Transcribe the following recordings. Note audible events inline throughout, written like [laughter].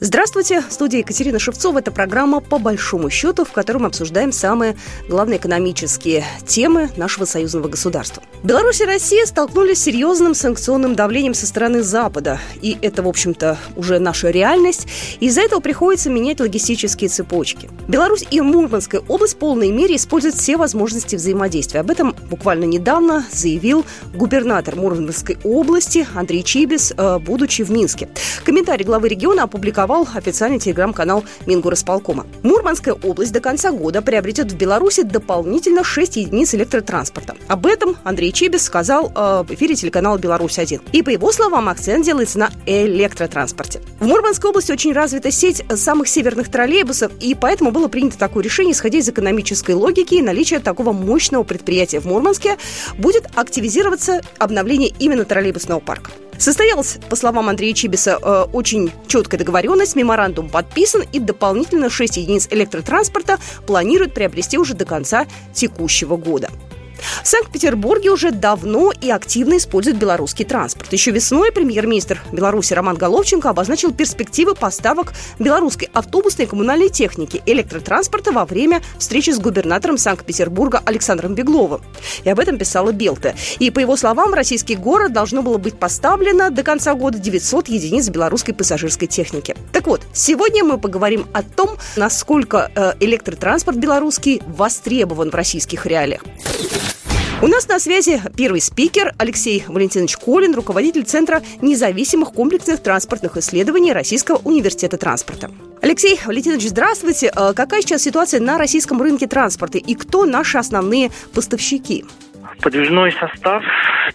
Здравствуйте, в студии Екатерина Шевцова. Это программа «По большому счету», в которой мы обсуждаем самые главные экономические темы нашего союзного государства. Беларусь и Россия столкнулись с серьезным санкционным давлением со стороны Запада. И это, в общем-то, уже наша реальность. Из-за этого приходится менять логистические цепочки. Беларусь и Мурманская область в полной мере используют все возможности взаимодействия. Об этом буквально недавно заявил губернатор Мурманской области Андрей Чибис, э, будучи в Минске. Комментарий главы региона опубликовал опубликовал официальный телеграм-канал Мингорасполкома. Мурманская область до конца года приобретет в Беларуси дополнительно 6 единиц электротранспорта. Об этом Андрей Чибис сказал э, в эфире телеканала «Беларусь-1». И по его словам, акцент делается на электротранспорте. В Мурманской области очень развита сеть самых северных троллейбусов, и поэтому было принято такое решение, исходя из экономической логики и наличия такого мощного предприятия в Мурманске, будет активизироваться обновление именно троллейбусного парка. Состоялась, по словам Андрея Чибиса, э, очень четкая договоренность, меморандум подписан и дополнительно 6 единиц электротранспорта планируют приобрести уже до конца текущего года. В Санкт-Петербурге уже давно и активно используют белорусский транспорт. Еще весной премьер-министр Беларуси Роман Головченко обозначил перспективы поставок белорусской автобусной и коммунальной техники электротранспорта во время встречи с губернатором Санкт-Петербурга Александром Бегловым. И об этом писала Белта. И по его словам, российский город должно было быть поставлено до конца года 900 единиц белорусской пассажирской техники. Так вот, сегодня мы поговорим о том, насколько э, электротранспорт белорусский востребован в российских реалиях. У нас на связи первый спикер Алексей Валентинович Колин, руководитель Центра независимых комплексных транспортных исследований Российского университета транспорта. Алексей Валентинович, здравствуйте. Э, какая сейчас ситуация на российском рынке транспорта и кто наши основные поставщики? Подвижной состав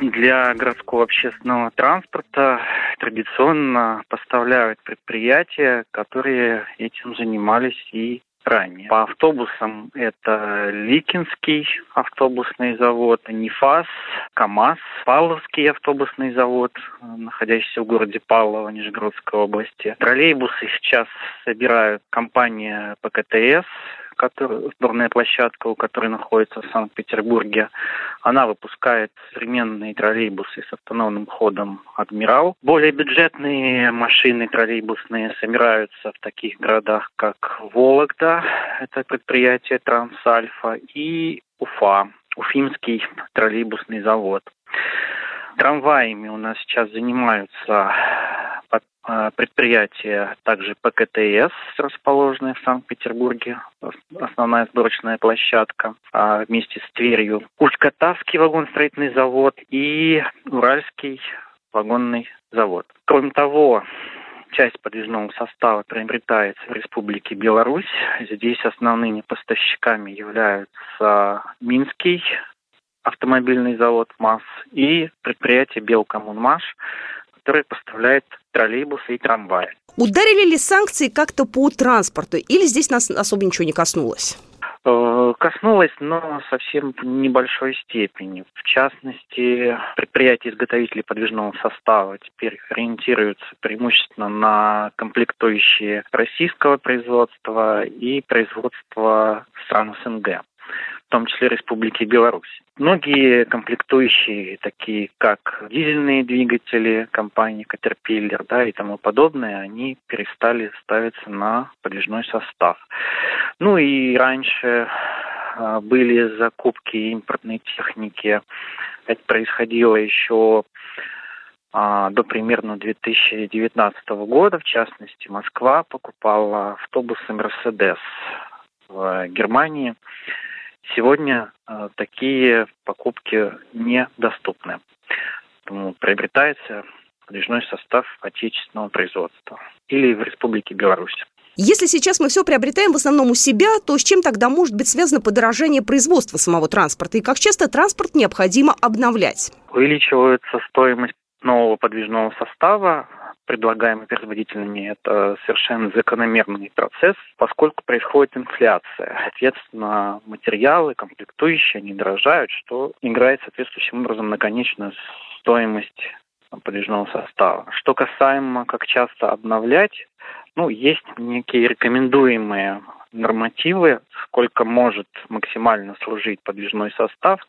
для городского общественного транспорта традиционно поставляют предприятия, которые этим занимались и ранее. По автобусам это Ликинский автобусный завод, Нефас, КАМАЗ, Павловский автобусный завод, находящийся в городе Павлово, Нижегородской области. Троллейбусы сейчас собирают компания ПКТС, который, сборная площадка, у которой находится в Санкт-Петербурге, она выпускает современные троллейбусы с автономным ходом «Адмирал». Более бюджетные машины троллейбусные собираются в таких городах, как Вологда, это предприятие «Трансальфа», и Уфа, Уфимский троллейбусный завод. Трамваями у нас сейчас занимаются а, предприятие также ПКТС, расположенное в Санкт-Петербурге, основная сборочная площадка, а, вместе с Тверью. Усть-Катавский вагоностроительный завод и Уральский вагонный завод. Кроме того, часть подвижного состава приобретается в Республике Беларусь. Здесь основными поставщиками являются Минский автомобильный завод МАЗ и предприятие Белкоммунмаш, которое поставляет троллейбусы и трамваи. Ударили ли санкции как-то по транспорту или здесь нас особо ничего не коснулось? Э, коснулось, но совсем в небольшой степени. В частности, предприятия-изготовители подвижного состава теперь ориентируются преимущественно на комплектующие российского производства и производства стран СНГ в том числе Республики Беларусь. Многие комплектующие, такие как дизельные двигатели компании Caterpillar да, и тому подобное, они перестали ставиться на подвижной состав. Ну и раньше а, были закупки импортной техники. Это происходило еще а, до примерно 2019 года. В частности, Москва покупала автобусы Mercedes в Германии. Сегодня э, такие покупки недоступны. Поэтому приобретается подвижной состав отечественного производства или в Республике Беларусь. Если сейчас мы все приобретаем в основном у себя, то с чем тогда может быть связано подорожание производства самого транспорта? И как часто транспорт необходимо обновлять? Увеличивается стоимость нового подвижного состава, предлагаемый производителями, это совершенно закономерный процесс, поскольку происходит инфляция. Соответственно, материалы, комплектующие, они дорожают, что играет соответствующим образом на конечную стоимость подвижного состава. Что касаемо, как часто обновлять, ну, есть некие рекомендуемые нормативы, сколько может максимально служить подвижной состав,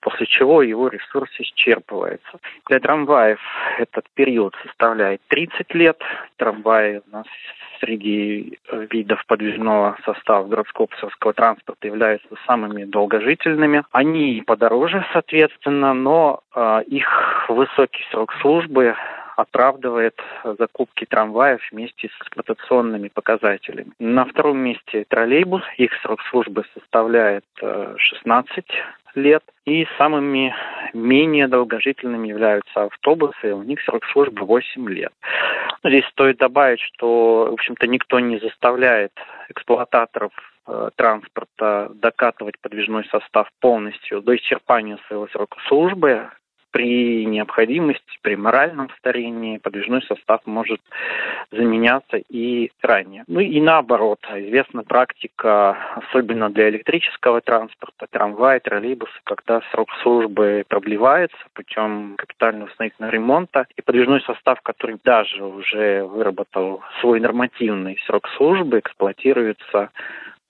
после чего его ресурс исчерпывается. Для трамваев этот период составляет 30 лет. Трамваи у нас среди видов подвижного состава городского пассажирского транспорта являются самыми долгожительными. Они подороже, соответственно, но э, их высокий срок службы оправдывает закупки трамваев вместе с эксплуатационными показателями. На втором месте троллейбус. Их срок службы составляет 16 э, лет. И самыми менее долгожительными являются автобусы. У них срок службы 8 лет. Здесь стоит добавить, что, в общем-то, никто не заставляет эксплуататоров э, транспорта докатывать подвижной состав полностью до исчерпания своего срока службы при необходимости, при моральном старении подвижной состав может заменяться и ранее. Ну и наоборот, известна практика, особенно для электрического транспорта, трамвая, троллейбусы, когда срок службы продлевается путем капитального восстановительного ремонта, и подвижной состав, который даже уже выработал свой нормативный срок службы, эксплуатируется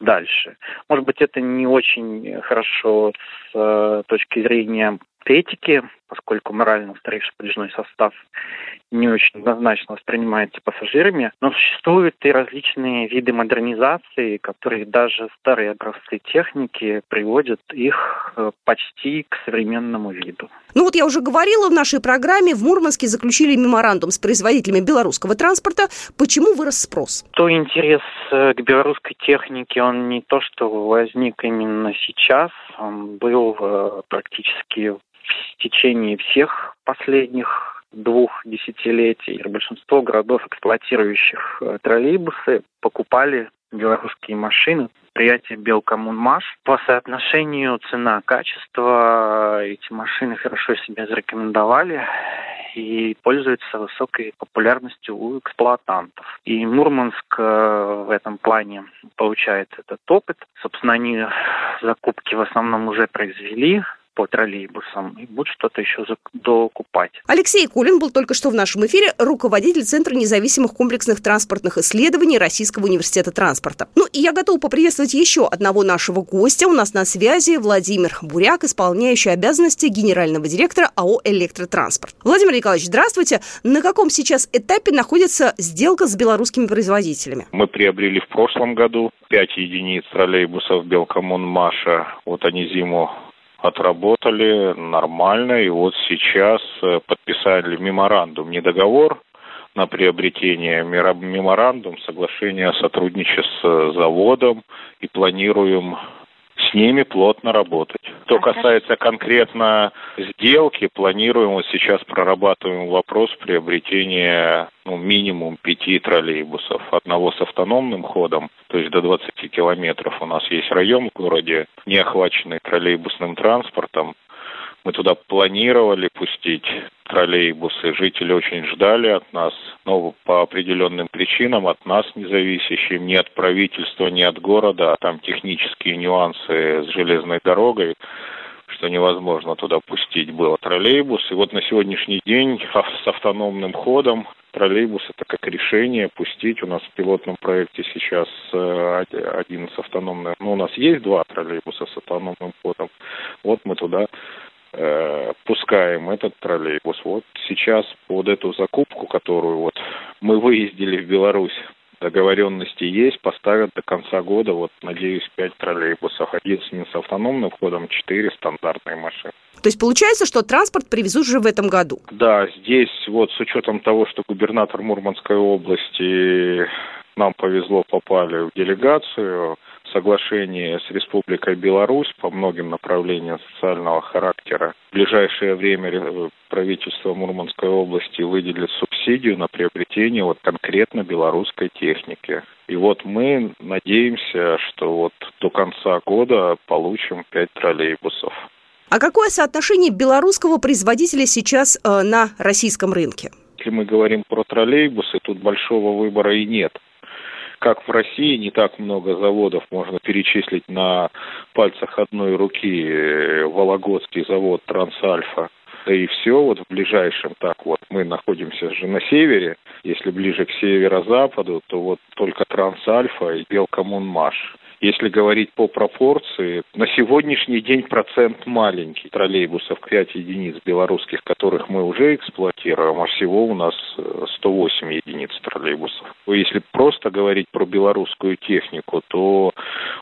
дальше. Может быть, это не очень хорошо с э, точки зрения этики, поскольку морально устаревший подвижной состав не очень однозначно воспринимается пассажирами, но существуют и различные виды модернизации, которые даже старые образцы техники приводят их э, почти к современному виду. Ну вот я уже говорила, в нашей программе в Мурманске заключили меморандум с производителями белорусского транспорта. Почему вырос спрос? То интерес э, к белорусской технике, он не то, что возник именно сейчас, он был э, практически в течение всех последних двух десятилетий большинство городов, эксплуатирующих э, троллейбусы, покупали белорусские машины. Предприятие Белкоммунмаш. По соотношению цена-качество эти машины хорошо себя зарекомендовали и пользуются высокой популярностью у эксплуатантов. И Мурманск э, в этом плане получает этот опыт. Собственно, они закупки в основном уже произвели по троллейбусам и будут что-то еще докупать. Алексей Кулин был только что в нашем эфире руководитель Центра независимых комплексных транспортных исследований Российского университета транспорта. Ну и я готова поприветствовать еще одного нашего гостя. У нас на связи Владимир Буряк, исполняющий обязанности генерального директора АО «Электротранспорт». Владимир Николаевич, здравствуйте. На каком сейчас этапе находится сделка с белорусскими производителями? Мы приобрели в прошлом году 5 единиц троллейбусов Белкоммун-Маша. Вот они зиму отработали нормально, и вот сейчас э, подписали меморандум, не договор на приобретение, меморандум, соглашение о сотрудничестве с заводом, и планируем с ними плотно работать. Что касается конкретно сделки, планируем, вот сейчас прорабатываем вопрос приобретения ну, минимум пяти троллейбусов. Одного с автономным ходом, то есть до 20 километров. У нас есть район в городе, не охваченный троллейбусным транспортом. Мы туда планировали пустить троллейбусы. Жители очень ждали от нас, но по определенным причинам от нас независящим, ни от правительства, ни от города, а там технические нюансы с железной дорогой, что невозможно туда пустить было троллейбус. И вот на сегодняшний день [laughs] с автономным ходом троллейбус это как решение пустить. У нас в пилотном проекте сейчас э, один с автономным, ну у нас есть два троллейбуса с автономным ходом. Вот мы туда э, пускаем этот троллейбус. Вот сейчас под эту закупку, которую вот мы выездили в Беларусь, договоренности есть, поставят до конца года, вот, надеюсь, пять троллейбусов. Один с автономным входом, четыре стандартные машины. То есть получается, что транспорт привезут уже в этом году? Да, здесь вот с учетом того, что губернатор Мурманской области нам повезло, попали в делегацию, соглашение с Республикой Беларусь по многим направлениям социального характера. В ближайшее время правительство Мурманской области выделит субсидию на приобретение вот конкретно белорусской техники. И вот мы надеемся, что вот до конца года получим пять троллейбусов. А какое соотношение белорусского производителя сейчас э, на российском рынке? Если мы говорим про троллейбусы, тут большого выбора и нет как в России не так много заводов можно перечислить на пальцах одной руки. Вологодский завод Трансальфа, и все, вот в ближайшем, так вот, мы находимся же на севере, если ближе к северо-западу, то вот только Трансальфа и Белкоммунмаш. Если говорить по пропорции, на сегодняшний день процент маленький. Троллейбусов 5 единиц белорусских, которых мы уже эксплуатируем, а всего у нас 108 э, единиц троллейбусов. Если просто говорить про белорусскую технику, то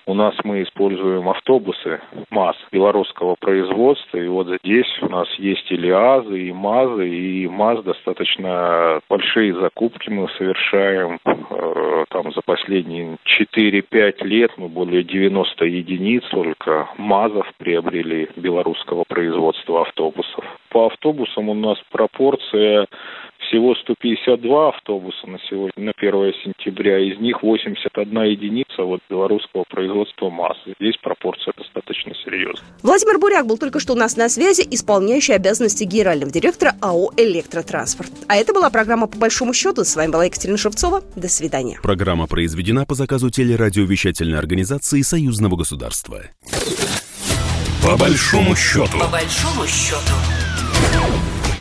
у нас мы используем автобусы МАЗ белорусского производства. И вот здесь у нас есть и ЛиАЗы, и МАЗы, и МАЗ достаточно большие закупки мы совершаем. Э, там за последние 4-5 лет мы более 90 единиц только МАЗов приобрели белорусского производства автобусов. По автобусам у нас пропорция всего 152 автобуса на сегодня, на 1 сентября, из них 81 единица вот белорусского производства массы. Здесь пропорция достаточно серьезная. Владимир Буряк был только что у нас на связи, исполняющий обязанности генерального директора АО «Электротранспорт». А это была программа «По большому счету». С вами была Екатерина Шевцова. До свидания. Программа произведена по заказу телерадиовещательной организации Союзного государства. По большому счету. По большому счету.